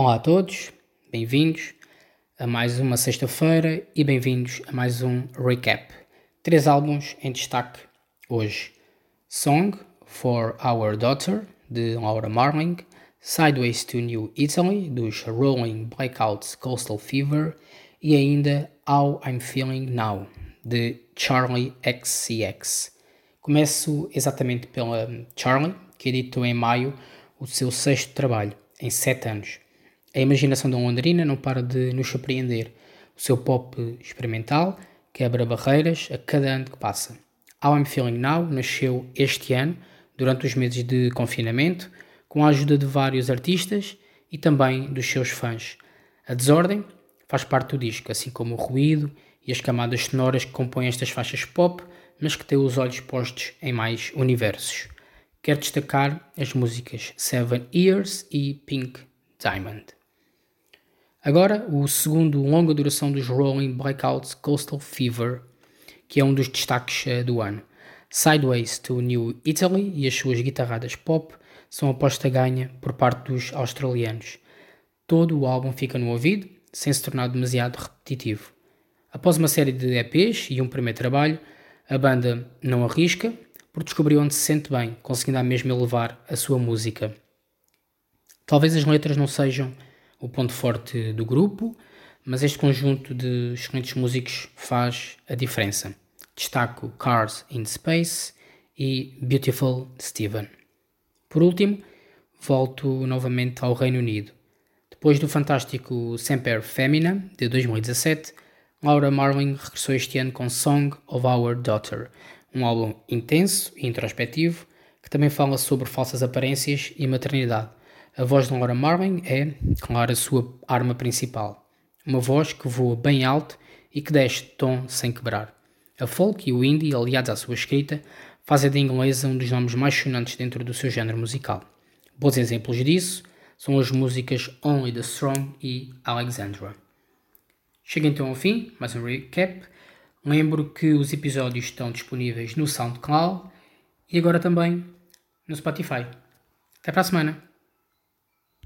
Olá a todos, bem-vindos a mais uma sexta-feira e bem-vindos a mais um recap. Três álbuns em destaque hoje: Song for Our Daughter, de Laura Marling, Sideways to New Italy, dos Rolling Blackouts Coastal Fever e ainda How I'm Feeling Now, de Charlie XCX. Começo exatamente pela Charlie, que editou em maio o seu sexto trabalho, em sete anos. A imaginação da Londrina não para de nos surpreender. O seu pop experimental quebra barreiras a cada ano que passa. How I'm Feeling Now nasceu este ano, durante os meses de confinamento, com a ajuda de vários artistas e também dos seus fãs. A desordem faz parte do disco, assim como o ruído e as camadas sonoras que compõem estas faixas pop, mas que têm os olhos postos em mais universos. Quero destacar as músicas Seven Years e Pink Diamond. Agora, o segundo longa duração dos Rolling Blackouts Coastal Fever, que é um dos destaques uh, do ano. Sideways to New Italy e as suas guitarradas pop são aposta ganha por parte dos australianos. Todo o álbum fica no ouvido, sem se tornar demasiado repetitivo. Após uma série de EPs e um primeiro trabalho, a banda não arrisca, porque descobriu onde se sente bem, conseguindo mesmo elevar a sua música. Talvez as letras não sejam o ponto forte do grupo, mas este conjunto de excelentes músicos faz a diferença. Destaco Cars in Space e Beautiful Steven. Por último, volto novamente ao Reino Unido. Depois do fantástico Semper Femina, de 2017, Laura Marling regressou este ano com Song of Our Daughter, um álbum intenso e introspectivo que também fala sobre falsas aparências e maternidade. A voz de Laura Marling é, claro, a sua arma principal. Uma voz que voa bem alto e que desce de tom sem quebrar. A folk e o indie, aliados à sua escrita, fazem da inglesa um dos nomes mais sonantes dentro do seu género musical. Bons exemplos disso são as músicas Only the Strong e Alexandra. Chega então ao fim, mais um recap. Lembro que os episódios estão disponíveis no SoundCloud e agora também no Spotify. Até para a semana!